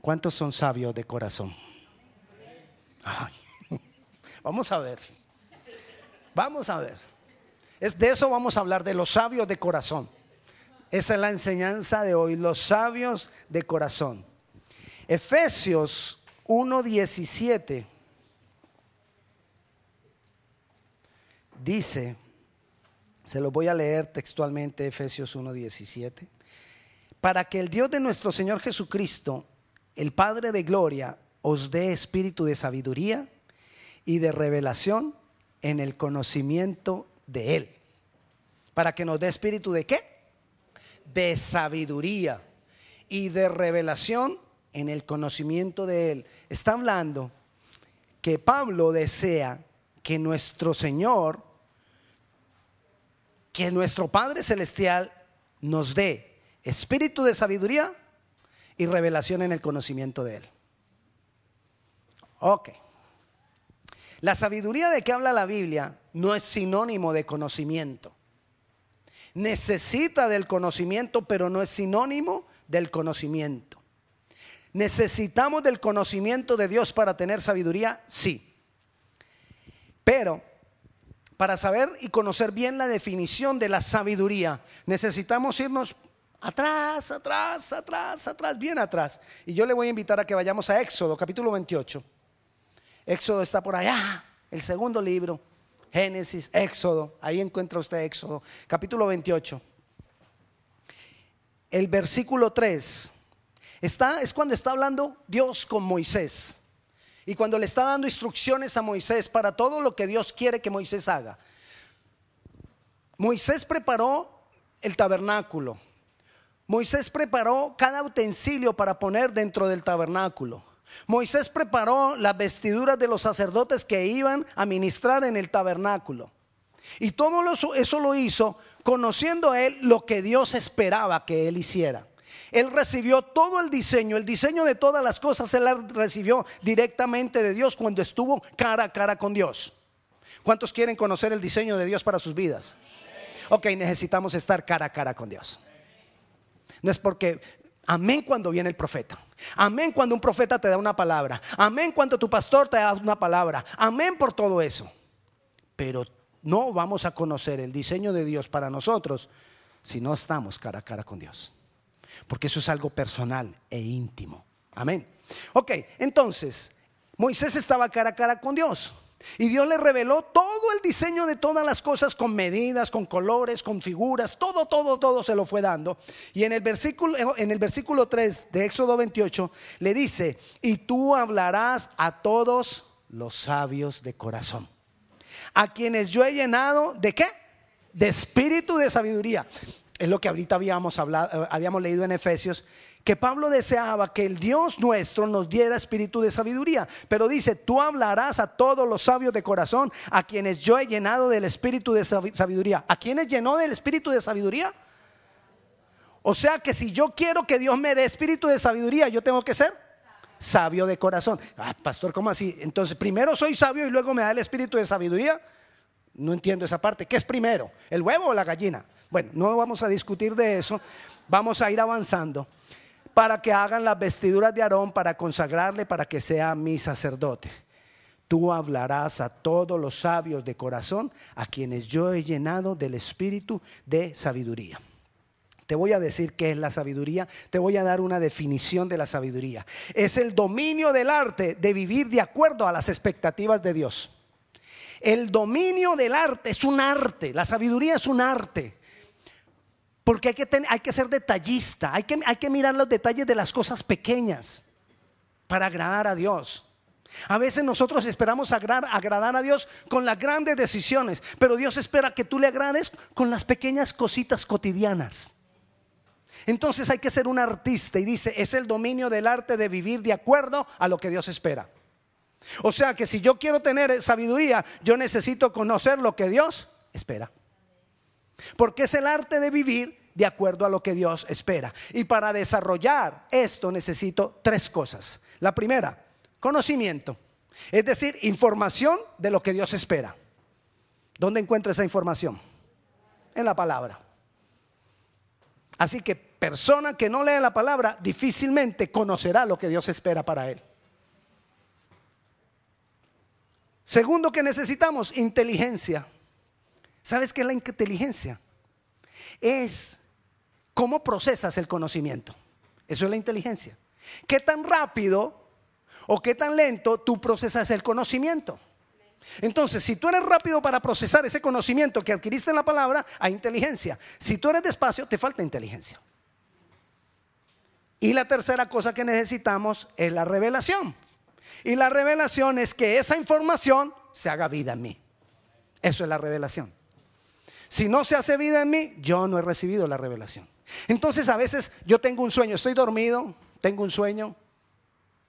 ¿Cuántos son sabios de corazón? Vamos a ver. Vamos a ver. Es de eso vamos a hablar, de los sabios de corazón. Esa es la enseñanza de hoy, los sabios de corazón. Efesios 1.17 dice, se lo voy a leer textualmente, Efesios 1.17, para que el Dios de nuestro Señor Jesucristo, el Padre de Gloria, os dé espíritu de sabiduría y de revelación en el conocimiento de Él. Para que nos dé espíritu de qué? De sabiduría y de revelación en el conocimiento de Él. Está hablando que Pablo desea que nuestro Señor, que nuestro Padre Celestial nos dé espíritu de sabiduría y revelación en el conocimiento de Él. Ok. La sabiduría de que habla la Biblia no es sinónimo de conocimiento. Necesita del conocimiento, pero no es sinónimo del conocimiento. ¿Necesitamos del conocimiento de Dios para tener sabiduría? Sí. Pero para saber y conocer bien la definición de la sabiduría, necesitamos irnos atrás, atrás, atrás, atrás, bien atrás. Y yo le voy a invitar a que vayamos a Éxodo, capítulo 28. Éxodo está por allá, el segundo libro, Génesis, Éxodo, ahí encuentra usted Éxodo, capítulo 28. El versículo 3 está, es cuando está hablando Dios con Moisés. Y cuando le está dando instrucciones a Moisés para todo lo que Dios quiere que Moisés haga. Moisés preparó el tabernáculo. Moisés preparó cada utensilio para poner dentro del tabernáculo. Moisés preparó las vestiduras de los sacerdotes que iban a ministrar en el tabernáculo. Y todo eso lo hizo conociendo a él lo que Dios esperaba que él hiciera. Él recibió todo el diseño, el diseño de todas las cosas, él recibió directamente de Dios cuando estuvo cara a cara con Dios. ¿Cuántos quieren conocer el diseño de Dios para sus vidas? Ok, necesitamos estar cara a cara con Dios. No es porque Amén cuando viene el profeta. Amén cuando un profeta te da una palabra. Amén cuando tu pastor te da una palabra. Amén por todo eso. Pero no vamos a conocer el diseño de Dios para nosotros si no estamos cara a cara con Dios. Porque eso es algo personal e íntimo. Amén. Ok, entonces, Moisés estaba cara a cara con Dios. Y Dios le reveló todo el diseño de todas las cosas con medidas, con colores, con figuras, todo, todo, todo se lo fue dando. Y en el versículo, en el versículo 3 de Éxodo 28 le dice, y tú hablarás a todos los sabios de corazón, a quienes yo he llenado de qué? De espíritu de sabiduría. Es lo que ahorita habíamos, hablado, habíamos leído en Efesios que Pablo deseaba que el Dios nuestro nos diera espíritu de sabiduría. Pero dice, tú hablarás a todos los sabios de corazón, a quienes yo he llenado del espíritu de sabiduría. ¿A quienes llenó del espíritu de sabiduría? O sea que si yo quiero que Dios me dé espíritu de sabiduría, yo tengo que ser sabio de corazón. Ah, pastor, ¿cómo así? Entonces, primero soy sabio y luego me da el espíritu de sabiduría. No entiendo esa parte. ¿Qué es primero? ¿El huevo o la gallina? Bueno, no vamos a discutir de eso. Vamos a ir avanzando para que hagan las vestiduras de Aarón para consagrarle para que sea mi sacerdote. Tú hablarás a todos los sabios de corazón, a quienes yo he llenado del espíritu de sabiduría. Te voy a decir qué es la sabiduría, te voy a dar una definición de la sabiduría. Es el dominio del arte de vivir de acuerdo a las expectativas de Dios. El dominio del arte es un arte, la sabiduría es un arte. Porque hay que, hay que ser detallista, hay que, hay que mirar los detalles de las cosas pequeñas para agradar a Dios. A veces nosotros esperamos agradar, a Dios con las grandes decisiones, pero Dios espera que tú le agrades con las pequeñas cositas cotidianas. Entonces hay que ser un artista y dice, es el dominio del arte de vivir de acuerdo a lo que Dios espera. O sea que si yo quiero tener sabiduría, yo necesito conocer lo que Dios espera. Porque es el arte de vivir de acuerdo a lo que Dios espera. Y para desarrollar esto necesito tres cosas. La primera, conocimiento. Es decir, información de lo que Dios espera. ¿Dónde encuentro esa información? En la palabra. Así que persona que no lee la palabra difícilmente conocerá lo que Dios espera para él. Segundo que necesitamos, inteligencia. ¿Sabes qué es la inteligencia? Es cómo procesas el conocimiento. Eso es la inteligencia. ¿Qué tan rápido o qué tan lento tú procesas el conocimiento? Entonces, si tú eres rápido para procesar ese conocimiento que adquiriste en la palabra, hay inteligencia. Si tú eres despacio, te falta inteligencia. Y la tercera cosa que necesitamos es la revelación. Y la revelación es que esa información se haga vida en mí. Eso es la revelación. Si no se hace vida en mí, yo no he recibido la revelación. Entonces a veces yo tengo un sueño, estoy dormido, tengo un sueño,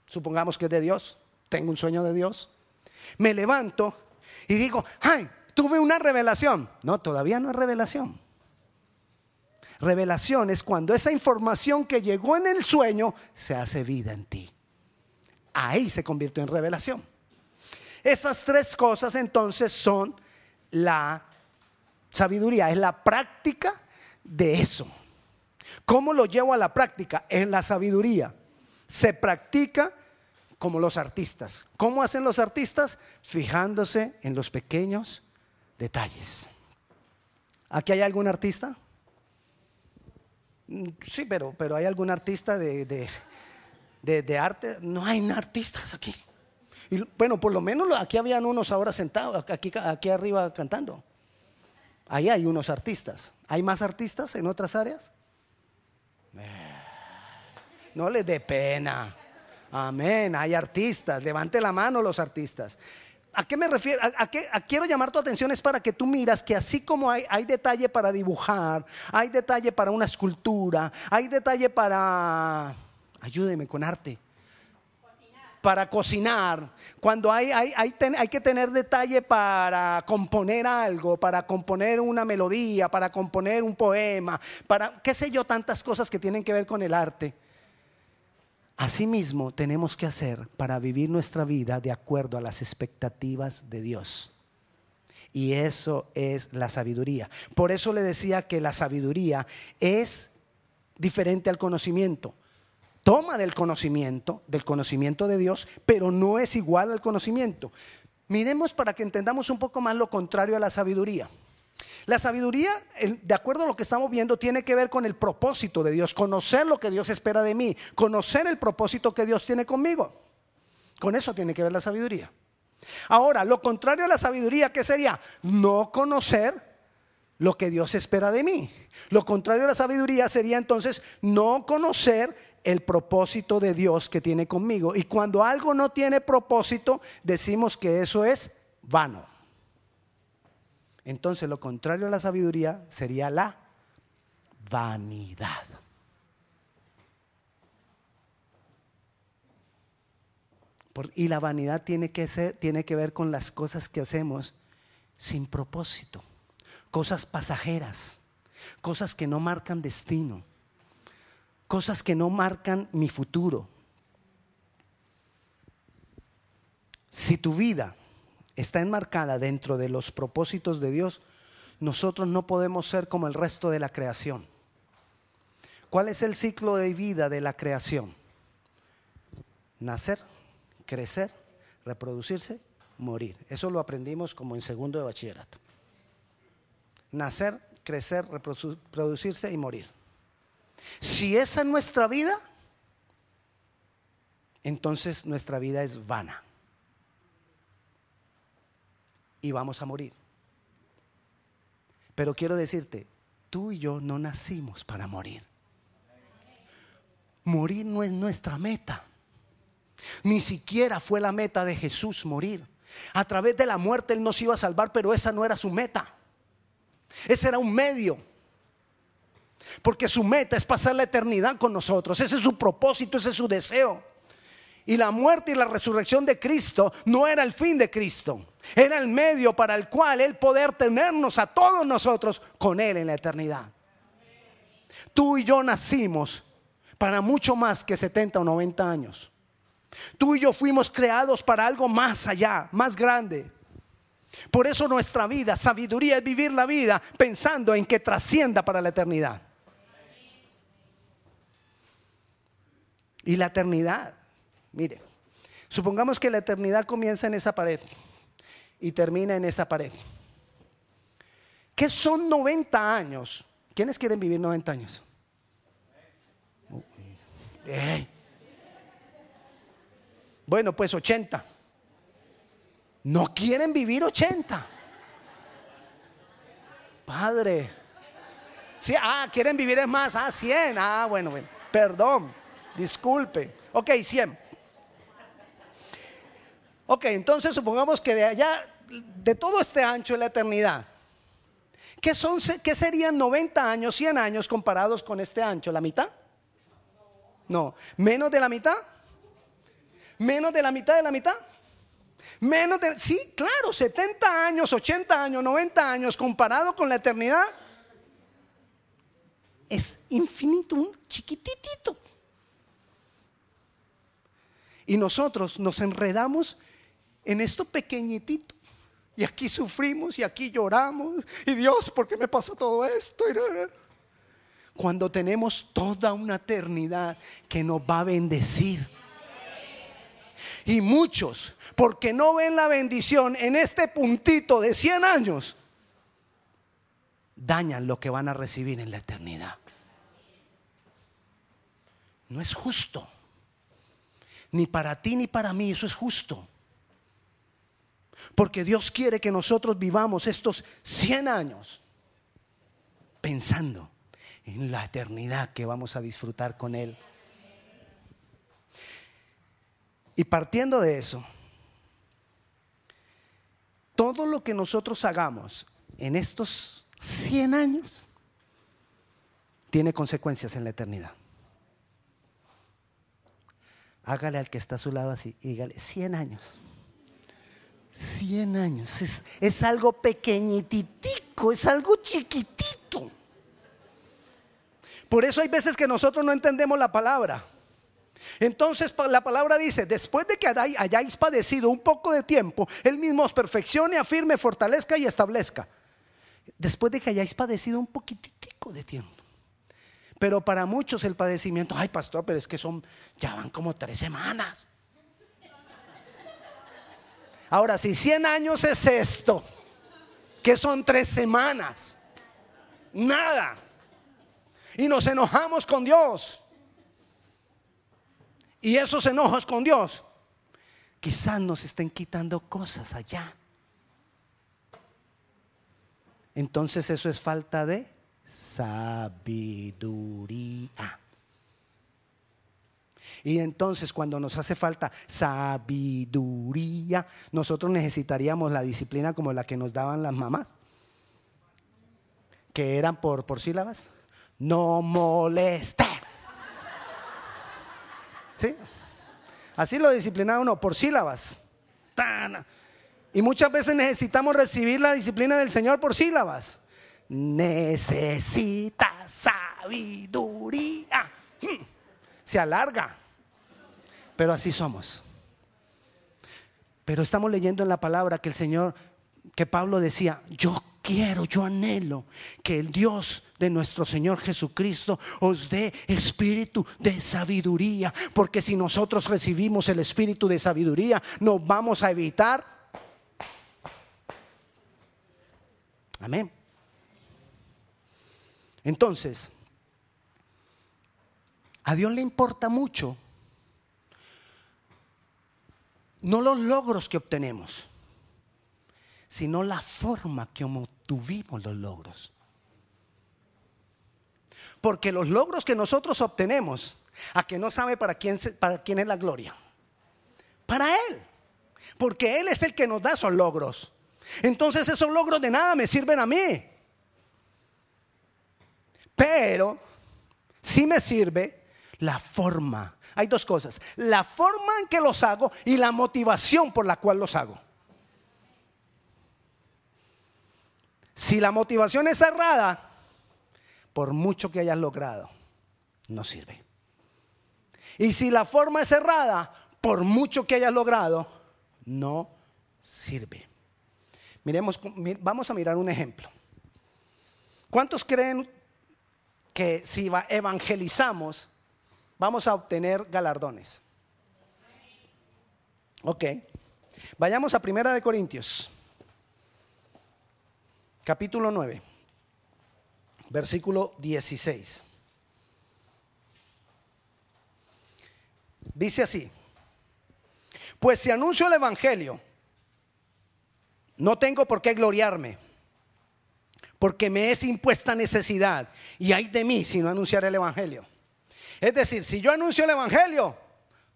supongamos que es de Dios, tengo un sueño de Dios, me levanto y digo, ay, tuve una revelación. No, todavía no es revelación. Revelación es cuando esa información que llegó en el sueño se hace vida en ti. Ahí se convirtió en revelación. Esas tres cosas entonces son la sabiduría, es la práctica de eso. ¿Cómo lo llevo a la práctica? En la sabiduría. Se practica como los artistas. ¿Cómo hacen los artistas? Fijándose en los pequeños detalles. ¿Aquí hay algún artista? Mm, sí, pero, pero hay algún artista de, de, arte. No hay artistas aquí. Y, bueno, por lo menos aquí habían unos ahora sentados, aquí, aquí arriba cantando. Ahí hay unos artistas. ¿Hay más artistas en otras áreas? Eh, no les dé pena. Amén, hay artistas, levante la mano los artistas. ¿A qué me refiero? ¿A, qué, quiero llamar tu atención es para que tú miras que así como hay, hay detalle para dibujar, hay detalle para una escultura, hay detalle para, ayúdeme con arte, para cocinar, cuando hay, hay, hay, hay, que tener detalle para componer algo, para componer una melodía, para componer un poema, para qué sé yo, tantas cosas que tienen que ver con el arte. Asimismo, tenemos que hacer para vivir nuestra vida de acuerdo a las expectativas de Dios. Y eso es la sabiduría. Por eso le decía que la sabiduría es diferente al conocimiento. Toma del conocimiento, del conocimiento de Dios, pero no es igual al conocimiento. Miremos para que entendamos un poco más lo contrario a la sabiduría. La sabiduría, de acuerdo a lo que estamos viendo, tiene que ver con el propósito de Dios, conocer lo que Dios espera de mí, conocer el propósito que Dios tiene conmigo. Con eso tiene que ver la sabiduría. Ahora, lo contrario a la sabiduría, ¿qué sería? No conocer lo que Dios espera de mí. Lo contrario a la sabiduría sería entonces no conocer el propósito de Dios que tiene conmigo. Y cuando algo no tiene propósito, decimos que eso es vano. Entonces lo contrario a la sabiduría sería la vanidad. y la vanidad tiene que, ser, tiene que ver con las cosas que hacemos sin propósito, cosas pasajeras, cosas que no marcan destino, cosas que no marcan mi futuro. Si tu vida está enmarcada dentro de los propósitos de Dios, nosotros no podemos ser como el resto de la creación. ¿Cuál es el ciclo de vida de la creación? Nacer, crecer, reproducirse, morir. Eso lo aprendimos como en segundo de bachillerato. Nacer, crecer, reproducirse y morir. Si esa es nuestra vida, entonces nuestra vida es vana y vamos a morir. Pero quiero decirte, tú y yo no nacimos para morir. Morir no es nuestra meta. Ni siquiera fue la meta de Jesús morir. A través de la muerte Él nos iba a salvar, pero esa no era su meta. Ese era un medio. Porque su meta es pasar la eternidad con nosotros. Ese es su propósito, ese es su deseo. Y la muerte y la resurrección de Cristo no era el fin de Cristo. Era el medio para el cual Él poder tenernos a todos nosotros con Él en la eternidad. Tú y yo nacimos para mucho más que 70 o 90 años. Tú y yo fuimos creados para algo más allá, más grande. Por eso nuestra vida, sabiduría es vivir la vida pensando en que trascienda para la eternidad. Y la eternidad, mire, supongamos que la eternidad comienza en esa pared y termina en esa pared. ¿Qué son 90 años? ¿Quiénes quieren vivir 90 años? Bueno, pues 80. No quieren vivir 80. Padre. Ah, quieren vivir es más. Ah, 100. Ah, bueno, bueno. Perdón. Disculpe. Ok, 100. Ok, entonces supongamos que de allá, de todo este ancho de la eternidad, ¿qué, son, ¿qué serían 90 años, 100 años comparados con este ancho? ¿La mitad? No. ¿Menos de la mitad? ¿Menos de la mitad de la mitad? Menos de... Sí, claro, 70 años, 80 años, 90 años comparado con la eternidad. Es infinito, un chiquititito. Y nosotros nos enredamos en esto pequeñitito. Y aquí sufrimos y aquí lloramos. Y Dios, ¿por qué me pasa todo esto? Cuando tenemos toda una eternidad que nos va a bendecir y muchos, porque no ven la bendición en este puntito de 100 años, dañan lo que van a recibir en la eternidad. No es justo. Ni para ti ni para mí eso es justo. Porque Dios quiere que nosotros vivamos estos 100 años pensando en la eternidad que vamos a disfrutar con Él. Y partiendo de eso, todo lo que nosotros hagamos en estos 100 años tiene consecuencias en la eternidad. Hágale al que está a su lado así y dígale 100 años. 100 años. Es, es algo pequeñititico, es algo chiquitito. Por eso hay veces que nosotros no entendemos la palabra. Entonces la palabra dice, después de que hayáis padecido un poco de tiempo, Él mismo os perfeccione, afirme, fortalezca y establezca. Después de que hayáis padecido un poquitico de tiempo. Pero para muchos el padecimiento, ay pastor, pero es que son, ya van como tres semanas. Ahora, si 100 años es esto, que son tres semanas, nada. Y nos enojamos con Dios. Y esos enojos con Dios quizás nos estén quitando cosas allá. Entonces eso es falta de sabiduría. Y entonces cuando nos hace falta sabiduría, nosotros necesitaríamos la disciplina como la que nos daban las mamás, que eran por, por sílabas. No moleste. Así lo disciplinaba uno, por sílabas. Y muchas veces necesitamos recibir la disciplina del Señor por sílabas. Necesita sabiduría. Se alarga. Pero así somos. Pero estamos leyendo en la palabra que el Señor, que Pablo decía, yo quiero, yo anhelo que el Dios de nuestro Señor Jesucristo os dé espíritu de sabiduría, porque si nosotros recibimos el espíritu de sabiduría, nos vamos a evitar. Amén. Entonces, a Dios le importa mucho no los logros que obtenemos sino la forma que obtuvimos los logros. Porque los logros que nosotros obtenemos, a que no sabe para quién, para quién es la gloria. Para Él. Porque Él es el que nos da esos logros. Entonces esos logros de nada me sirven a mí. Pero sí me sirve la forma. Hay dos cosas. La forma en que los hago y la motivación por la cual los hago. Si la motivación es cerrada, por mucho que hayas logrado, no sirve. Y si la forma es cerrada, por mucho que hayas logrado, no sirve. Miremos, vamos a mirar un ejemplo. ¿Cuántos creen que si evangelizamos vamos a obtener galardones. Ok. Vayamos a Primera de Corintios, capítulo 9, versículo 16. Dice así, pues si anuncio el Evangelio, no tengo por qué gloriarme, porque me es impuesta necesidad, y hay de mí si no anunciar el Evangelio. Es decir, si yo anuncio el Evangelio,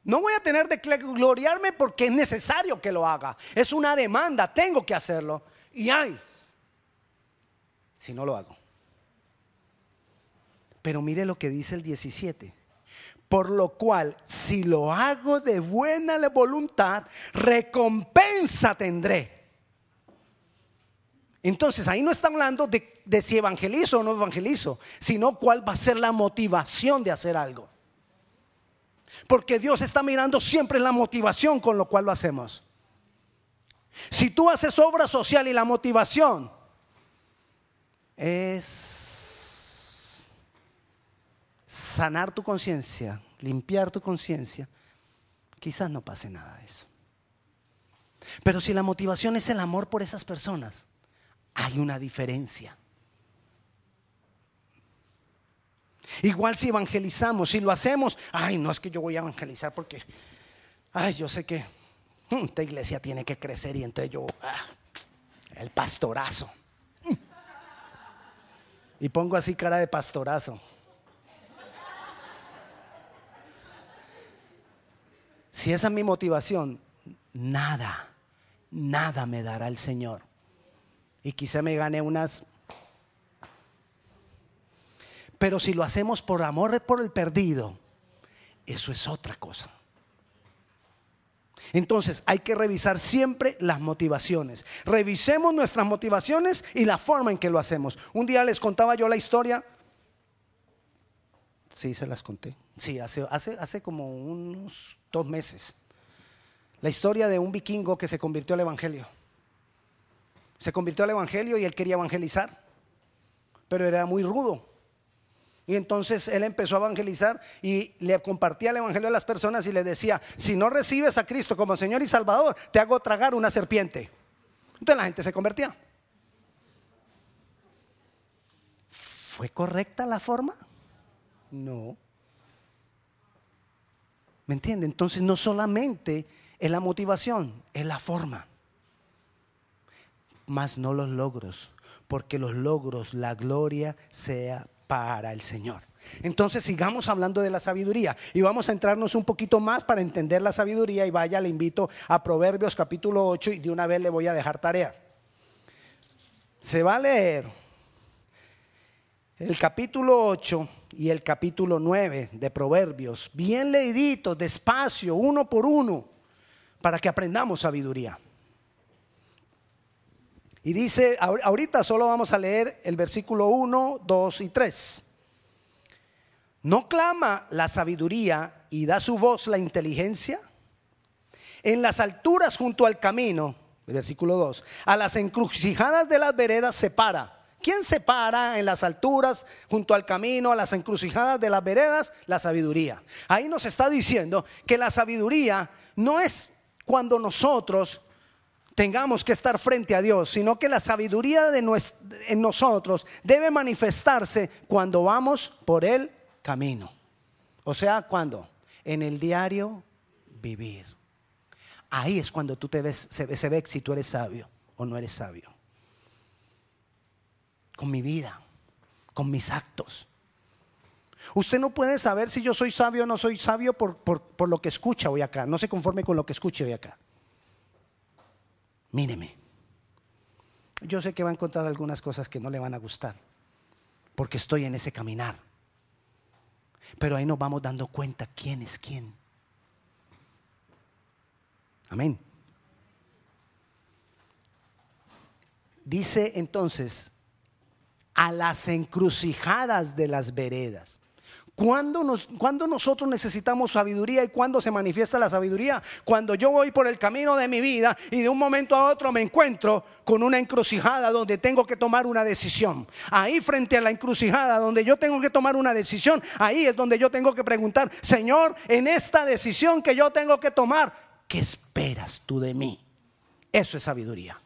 no voy a tener de gloriarme porque es necesario que lo haga. Es una demanda, tengo que hacerlo. Y hay, si no lo hago. Pero mire lo que dice el 17. Por lo cual, si lo hago de buena voluntad, recompensa tendré. Entonces ahí no está hablando de, si evangelizo o no evangelizo, sino cuál va a ser la motivación de hacer algo. Porque Dios está mirando siempre la motivación con lo cual lo hacemos. Si tú haces obra social y la motivación es sanar tu conciencia, limpiar tu conciencia, quizás no pase nada de eso. Pero si la motivación es el amor por esas personas, hay una diferencia. Igual si evangelizamos, si lo hacemos, ay, no es que yo voy a evangelizar porque, ay, yo sé que mm, esta iglesia tiene que crecer y entonces yo, ah, el pastorazo. Y pongo así cara de pastorazo. Si esa es mi motivación, nada, nada me dará el Señor. Y quizá me gane unas pero si lo hacemos por amor por el perdido, eso es otra cosa. Entonces hay que revisar siempre las motivaciones. Revisemos nuestras motivaciones y la forma en que lo hacemos. Un día les contaba yo la historia. Sí, se las conté. Sí, hace, hace, hace como unos dos meses. La historia de un vikingo que se convirtió al Evangelio. Se convirtió al Evangelio y él quería evangelizar, pero era muy rudo. Y entonces él empezó a evangelizar y le compartía el evangelio a las personas y le decía, si no recibes a Cristo como Señor y Salvador, te hago tragar una serpiente. Entonces la gente se convertía. ¿Fue correcta la forma? No. ¿Me entiende? Entonces no solamente es la motivación, es la forma. Más no los logros, porque los logros, la gloria sea para el Señor. Entonces sigamos hablando de la sabiduría y vamos a entrarnos un poquito más para entender la sabiduría y vaya, le invito a Proverbios capítulo 8 y de una vez le voy a dejar tarea. Se va a leer el capítulo 8 y el capítulo 9 de Proverbios, bien leíditos, despacio, uno por uno, para que aprendamos sabiduría. Y dice, ahorita solo vamos a leer el versículo 1, 2 y 3. ¿No clama la sabiduría y da su voz la inteligencia? En las alturas junto al camino, versículo 2, a las encrucijadas de las veredas se para. ¿Quién se para en las alturas junto al camino, a las encrucijadas de las veredas? La sabiduría. Ahí nos está diciendo que la sabiduría no es cuando nosotros tengamos que estar frente a Dios, sino que la sabiduría de en nosotros debe manifestarse cuando vamos por el camino. O sea, cuando en el diario vivir. Ahí es cuando tú te ves, se, se ve si tú eres sabio o no eres sabio. Con mi vida, con mis actos. Usted no puede saber si yo soy sabio o no soy sabio por, por, por lo que escucha hoy acá. No se conforme con lo que escuche hoy acá míreme. Yo sé que va a encontrar algunas cosas que no le van a gustar, porque estoy en ese caminar. Pero ahí nos vamos dando cuenta quién es quién. Amén. Dice entonces, a las encrucijadas de las veredas. ¿Cuándo, nos, nosotros necesitamos sabiduría y cuándo se manifiesta la sabiduría? Cuando yo voy por el camino de mi vida y de un momento a otro me encuentro con una encrucijada donde tengo que tomar una decisión. Ahí frente a la encrucijada donde yo tengo que tomar una decisión, ahí es donde yo tengo que preguntar, Señor, en esta decisión que yo tengo que tomar, ¿qué esperas tú de mí? Eso es sabiduría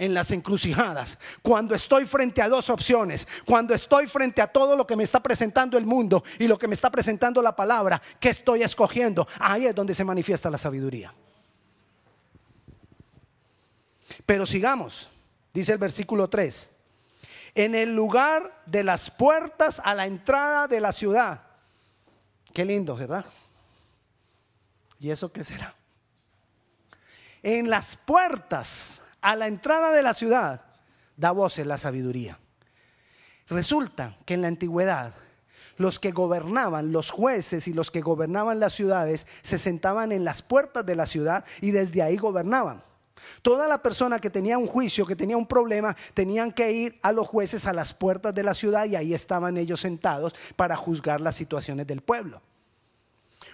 en las encrucijadas, cuando estoy frente a dos opciones, cuando estoy frente a todo lo que me está presentando el mundo y lo que me está presentando la palabra, ¿qué estoy escogiendo? Ahí es donde se manifiesta la sabiduría. Pero sigamos, dice el versículo 3, en el lugar de las puertas a la entrada de la ciudad. Qué lindo, ¿verdad? ¿Y eso qué será? En las puertas a la entrada de la ciudad da voces la sabiduría. Resulta que en la antigüedad los que gobernaban, los jueces y los que gobernaban las ciudades, se sentaban en las puertas de la ciudad y desde ahí gobernaban. Toda la persona que tenía un juicio, que tenía un problema, tenían que ir a los jueces a las puertas de la ciudad y ahí estaban ellos sentados para juzgar las situaciones del pueblo.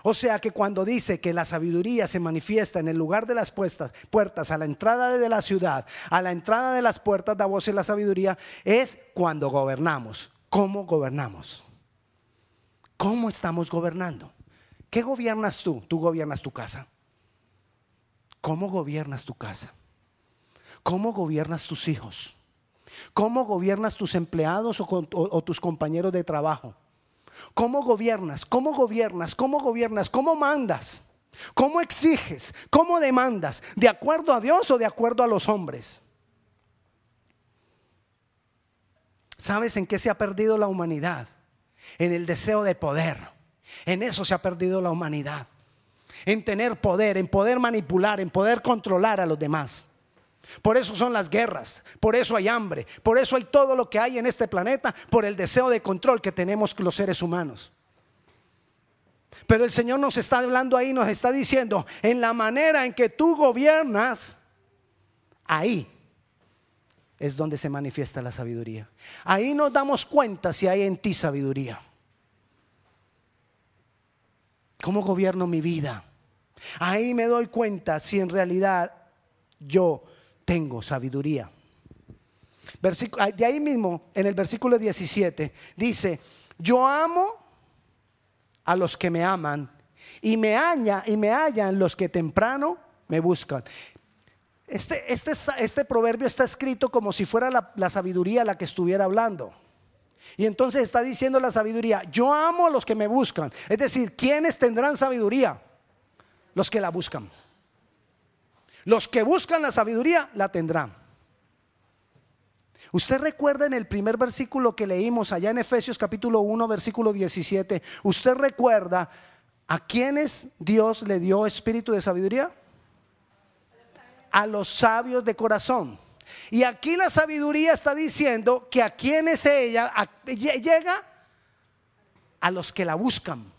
O sea que cuando dice que la sabiduría se manifiesta en el lugar de las puertas, a la entrada de la ciudad, a la entrada de las puertas da voz en la sabiduría, es cuando gobernamos. ¿Cómo gobernamos? ¿Cómo estamos gobernando? ¿Qué gobiernas tú? Tú gobiernas tu casa. ¿Cómo gobiernas tu casa? ¿Cómo gobiernas tus hijos? ¿Cómo gobiernas tus empleados o, o tus compañeros de trabajo? ¿Cómo gobiernas? ¿Cómo gobiernas? ¿Cómo gobiernas? ¿Cómo mandas? ¿Cómo exiges? ¿Cómo demandas? ¿De acuerdo a Dios o de acuerdo a los hombres? ¿Sabes en qué se ha perdido la humanidad? En el deseo de poder. En eso se ha perdido la humanidad. En tener poder, en poder manipular, en poder controlar a los demás. Por eso son las guerras, por eso hay hambre, por eso hay todo lo que hay en este planeta, por el deseo de control que tenemos los seres humanos. Pero el Señor nos está hablando ahí, nos está diciendo, en la manera en que tú gobiernas, ahí es donde se manifiesta la sabiduría. Ahí nos damos cuenta si hay en ti sabiduría. ¿Cómo gobierno mi vida? Ahí me doy cuenta si en realidad yo tengo sabiduría. de ahí mismo, en el versículo 17, dice, yo amo a los que me aman y me, aña, y me hallan los que temprano me buscan. Este, este, este proverbio está escrito como si fuera la, la sabiduría la que estuviera hablando. Y entonces está diciendo la sabiduría, yo amo a los que me buscan. Es decir, ¿quiénes tendrán sabiduría? Los que la buscan. Los que buscan la sabiduría la tendrán. Usted recuerda en el primer versículo que leímos allá en Efesios capítulo 1, versículo 17, ¿usted recuerda a quienes Dios le dio espíritu de sabiduría? A los sabios de corazón. Y aquí la sabiduría está diciendo que a quienes ella llega a los que la buscan.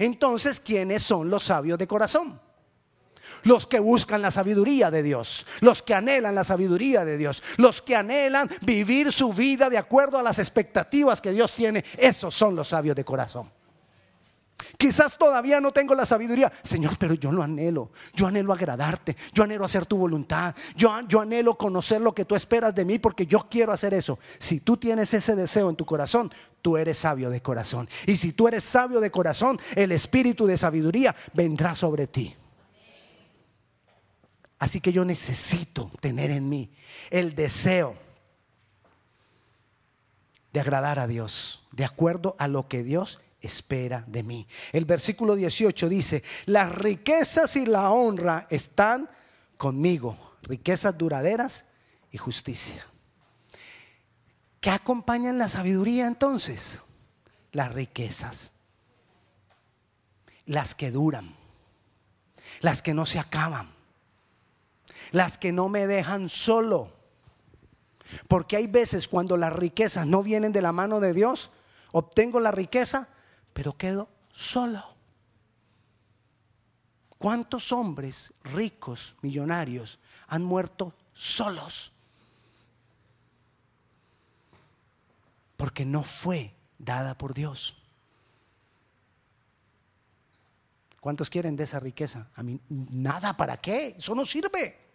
Entonces, ¿quiénes son los sabios de corazón? Los que buscan la sabiduría de Dios, los que anhelan la sabiduría de Dios, los que anhelan vivir su vida de acuerdo a las expectativas que Dios tiene, esos son los sabios de corazón. Quizás todavía no tengo la sabiduría, Señor, pero yo lo anhelo. Yo anhelo agradarte, yo anhelo hacer tu voluntad, yo, yo anhelo conocer lo que tú esperas de mí porque yo quiero hacer eso. Si tú tienes ese deseo en tu corazón, tú eres sabio de corazón. Y si tú eres sabio de corazón, el espíritu de sabiduría vendrá sobre ti. Así que yo necesito tener en mí el deseo de agradar a Dios, de acuerdo a lo que Dios espera de mí. El versículo 18 dice, las riquezas y la honra están conmigo, riquezas duraderas y justicia. ¿Qué acompañan la sabiduría entonces? Las riquezas, las que duran, las que no se acaban las que no me dejan solo. Porque hay veces cuando las riquezas no vienen de la mano de Dios, obtengo la riqueza, pero quedo solo. ¿Cuántos hombres ricos, millonarios, han muerto solos? Porque no fue dada por Dios. ¿Cuántos quieren de esa riqueza? A mí nada, ¿para qué? Eso no sirve.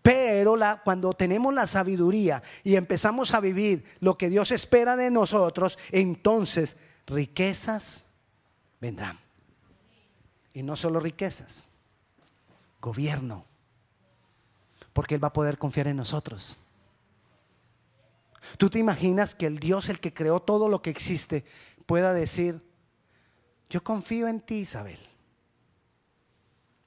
Pero cuando tenemos la sabiduría y empezamos a vivir lo que Dios espera de nosotros, entonces riquezas vendrán. Y no solo riquezas, gobierno, porque Él va a poder confiar en nosotros. ¿Tú te imaginas que el Dios, el que creó todo lo que existe, pueda decir, yo confío en ti, Isabel.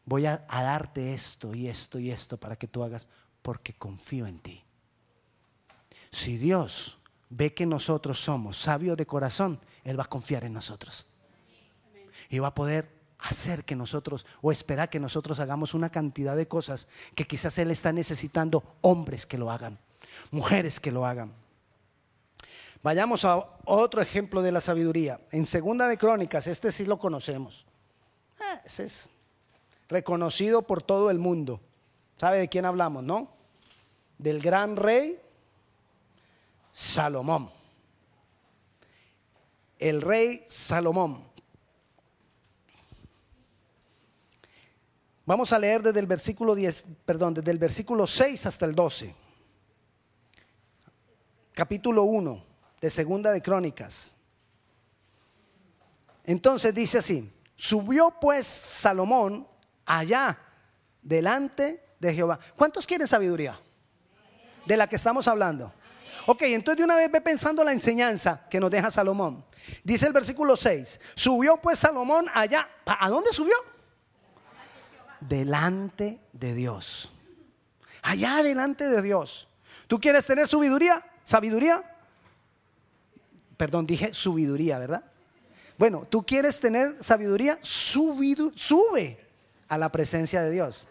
Voy a, darte esto y esto y esto para que tú hagas porque confío en ti. Si Dios ve que nosotros somos sabios de corazón, Él va a confiar en nosotros. Y va a poder hacer que nosotros o esperar que nosotros hagamos una cantidad de cosas que quizás Él está necesitando hombres que lo hagan, mujeres que lo hagan. Vayamos a otro ejemplo de la sabiduría. En Segunda de Crónicas, este sí lo conocemos. Ah, ese es reconocido por todo el mundo. ¿Sabe de quién hablamos, no? Del gran rey Salomón. El rey Salomón. Vamos a leer desde el versículo 10, perdón, desde el versículo 6 hasta el 12. Capítulo 1 de Segunda de Crónicas. Entonces dice así, subió pues Salomón allá delante de Jehová. ¿Cuántos quieren sabiduría? De la que estamos hablando. Ok, entonces de una vez ve pensando la enseñanza que nos deja Salomón. Dice el versículo 6, subió pues Salomón allá. ¿A dónde subió? Delante de Dios. Allá delante de Dios. ¿Tú quieres tener sabiduría? ¿Sabiduría? perdón, dije sabiduría, ¿verdad? Bueno, tú quieres tener sabiduría, sube a la presencia de Dios.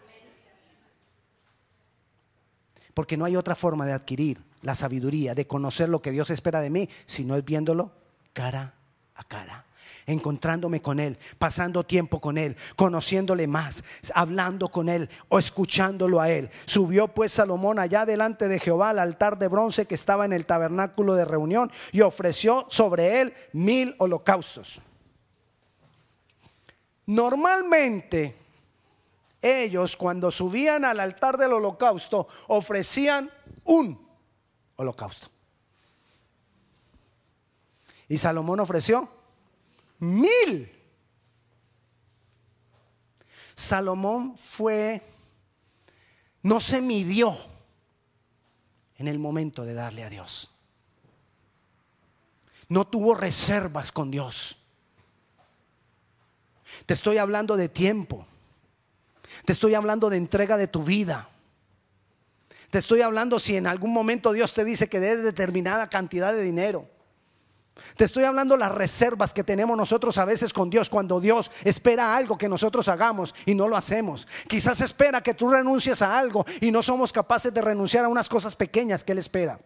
Porque no hay otra forma de adquirir la sabiduría, de conocer lo que Dios espera de mí, si no es viéndolo cara a cara encontrándome con Él, pasando tiempo con Él, conociéndole más, hablando con Él o escuchándolo a Él. Subió pues Salomón allá delante de Jehová al altar de bronce que estaba en el tabernáculo de reunión y ofreció sobre él mil holocaustos. Normalmente ellos cuando subían al altar del holocausto ofrecían un holocausto. Y Salomón ofreció mil. Salomón fue, no se midió en el momento de darle a Dios. No tuvo reservas con Dios. Te estoy hablando de tiempo. Te estoy hablando de entrega de tu vida. Te estoy hablando si en algún momento Dios te dice que des determinada cantidad de dinero. Te estoy hablando las reservas que tenemos nosotros a veces con Dios cuando Dios espera algo que nosotros hagamos y no lo hacemos. Quizás espera que tú renuncies a algo y no somos capaces de renunciar a unas cosas pequeñas que Él espera.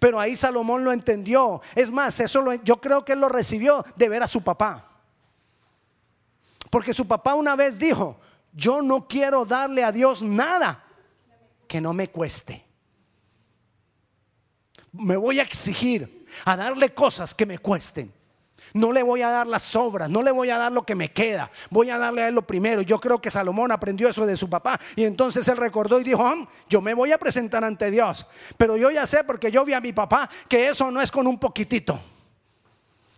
Pero ahí Salomón lo entendió. Es más, eso yo creo que él lo recibió de ver a su papá. Porque su papá una vez dijo, yo no quiero darle a Dios nada que no me cueste me voy a exigir a darle cosas que me cuesten. No le voy a dar las sobras, no le voy a dar lo que me queda, voy a darle a él lo primero. Yo creo que Salomón aprendió eso de su papá y entonces él recordó y dijo, yo me voy a presentar ante Dios, pero yo ya sé porque yo vi a mi papá que eso no es con un poquitito.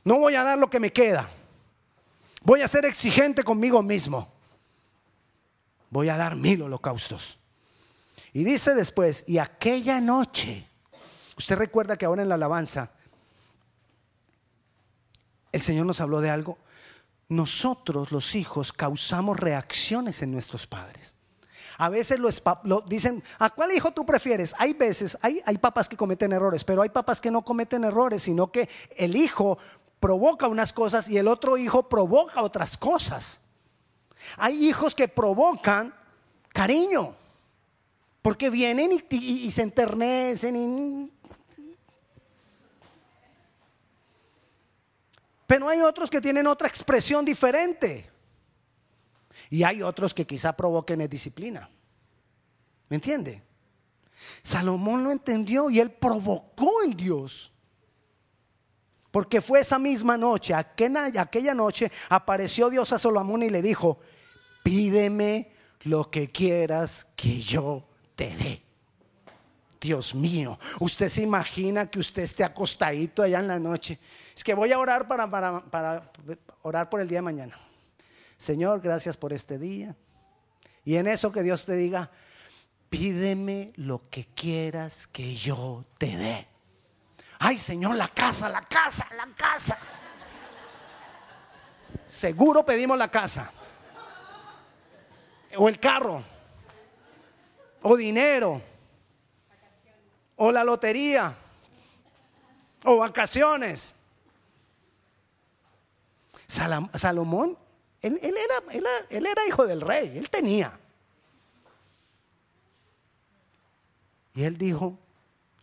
No voy a dar lo que me queda. Voy a ser exigente conmigo mismo. Voy a dar mil holocaustos. Y dice después, y aquella noche Usted recuerda que ahora en la alabanza el Señor nos habló de algo. Nosotros los hijos causamos reacciones en nuestros padres. A veces lo, dicen, ¿a cuál hijo tú prefieres? Hay veces, hay, hay papás que cometen errores, pero hay papás que no cometen errores, sino que el hijo provoca unas cosas y el otro hijo provoca otras cosas. Hay hijos que provocan cariño, porque vienen y, se enternecen Pero hay otros que tienen otra expresión diferente. Y hay otros que quizá provoquen disciplina. ¿Me entiende? Salomón lo entendió y él provocó en Dios. Porque fue esa misma noche, aquella, noche, apareció Dios a Salomón y le dijo, pídeme lo que quieras que yo te dé. Dios mío, usted se imagina que usted esté acostadito allá en la noche. Es que voy a orar para, para orar por el día de mañana. Señor, gracias por este día. Y en eso que Dios te diga, pídeme lo que quieras que yo te dé. Ay, Señor, la casa, la casa, la casa. Seguro pedimos la casa. O el carro. O dinero. O la lotería. O vacaciones. Salomón, él, era, él era hijo del rey, él tenía. Y él dijo,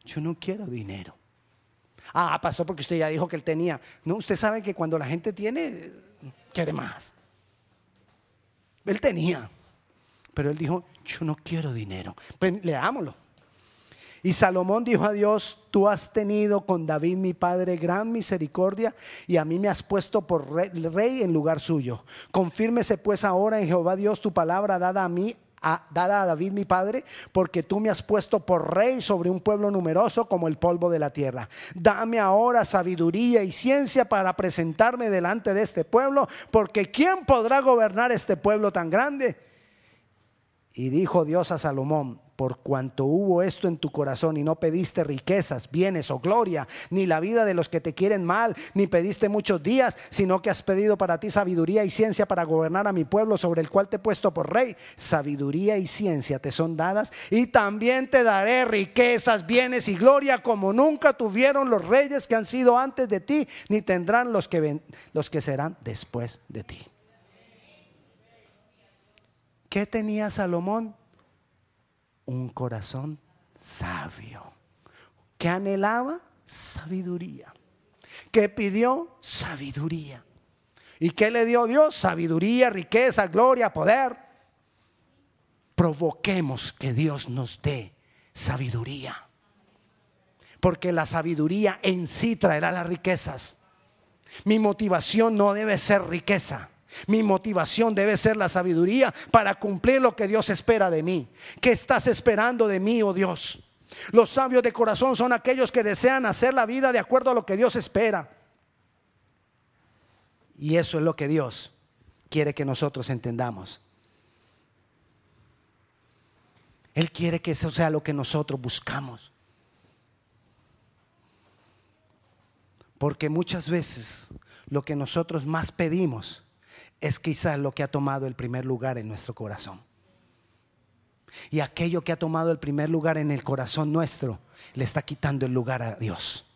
yo no quiero dinero. Ah, pastor, porque usted ya dijo que él tenía. No, usted sabe que cuando la gente tiene, quiere más. Él tenía. Pero él dijo, yo no quiero dinero. Pues leámoslo. Y Salomón dijo a Dios, tú has tenido con David mi padre gran misericordia y a mí me has puesto por rey, en lugar suyo. Confírmese pues ahora en Jehová Dios tu palabra dada a mí dada a David mi padre, porque tú me has puesto por rey sobre un pueblo numeroso como el polvo de la tierra. Dame ahora sabiduría y ciencia para presentarme delante de este pueblo, porque ¿quién podrá gobernar este pueblo tan grande? Y dijo Dios a Salomón, por cuanto hubo esto en tu corazón y no pediste riquezas, bienes o gloria, ni la vida de los que te quieren mal, ni pediste muchos días, sino que has pedido para ti sabiduría y ciencia para gobernar a mi pueblo sobre el cual te he puesto por rey. Sabiduría y ciencia te son dadas y también te daré riquezas, bienes y gloria como nunca tuvieron los reyes que han sido antes de ti, ni tendrán los que, los que serán después de ti. ¿Qué tenía Salomón? Un corazón sabio. que anhelaba? Sabiduría. que pidió? Sabiduría. ¿Y qué le dio Dios? Sabiduría, riqueza, gloria, poder. Provoquemos que Dios nos dé sabiduría. Porque la sabiduría en sí traerá las riquezas. Mi motivación no debe ser riqueza. Mi motivación debe ser la sabiduría para cumplir lo que Dios espera de mí. ¿Qué estás esperando de mí, oh Dios? Los sabios de corazón son aquellos que desean hacer la vida de acuerdo a lo que Dios espera. Y eso es lo que Dios quiere que nosotros entendamos. Él quiere que eso sea lo que nosotros buscamos. Porque muchas veces lo que nosotros más pedimos es quizás lo que ha tomado el primer lugar en nuestro corazón. Y aquello que ha tomado el primer lugar en el corazón nuestro le está quitando el lugar a Dios.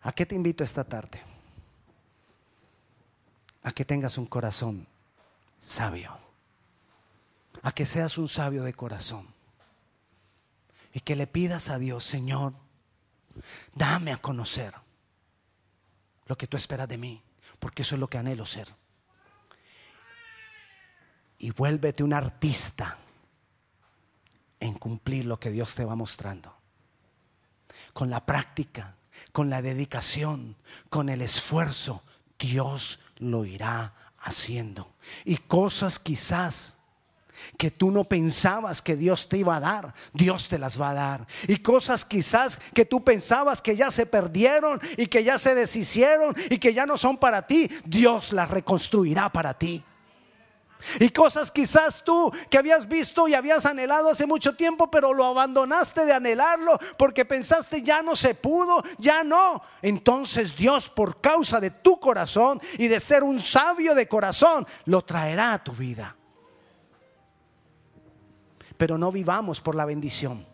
¿A qué te invito esta tarde? A que tengas un corazón sabio. A que seas un sabio de corazón. Y que le pidas a Dios, Señor, dame a conocer lo que tú esperas de mí, porque eso es lo que anhelo ser. Y vuélvete un artista en cumplir lo que Dios te va mostrando. Con la práctica, con la dedicación, con el esfuerzo, Dios lo irá haciendo. Y cosas quizás que tú no pensabas que Dios te iba a dar, Dios te las va a dar. Y cosas quizás que tú pensabas que ya se perdieron y que ya se deshicieron y que ya no son para ti, Dios las reconstruirá para ti. Y cosas quizás tú que habías visto y habías anhelado hace mucho tiempo, pero lo abandonaste de anhelarlo porque pensaste ya no se pudo, ya no. Entonces Dios por causa de tu corazón y de ser un sabio de corazón, lo traerá a tu vida pero no vivamos por la bendición.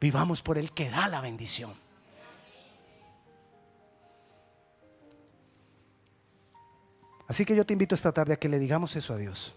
Vivamos por el que da la bendición. Así que yo te invito esta tarde a que le digamos eso a Dios.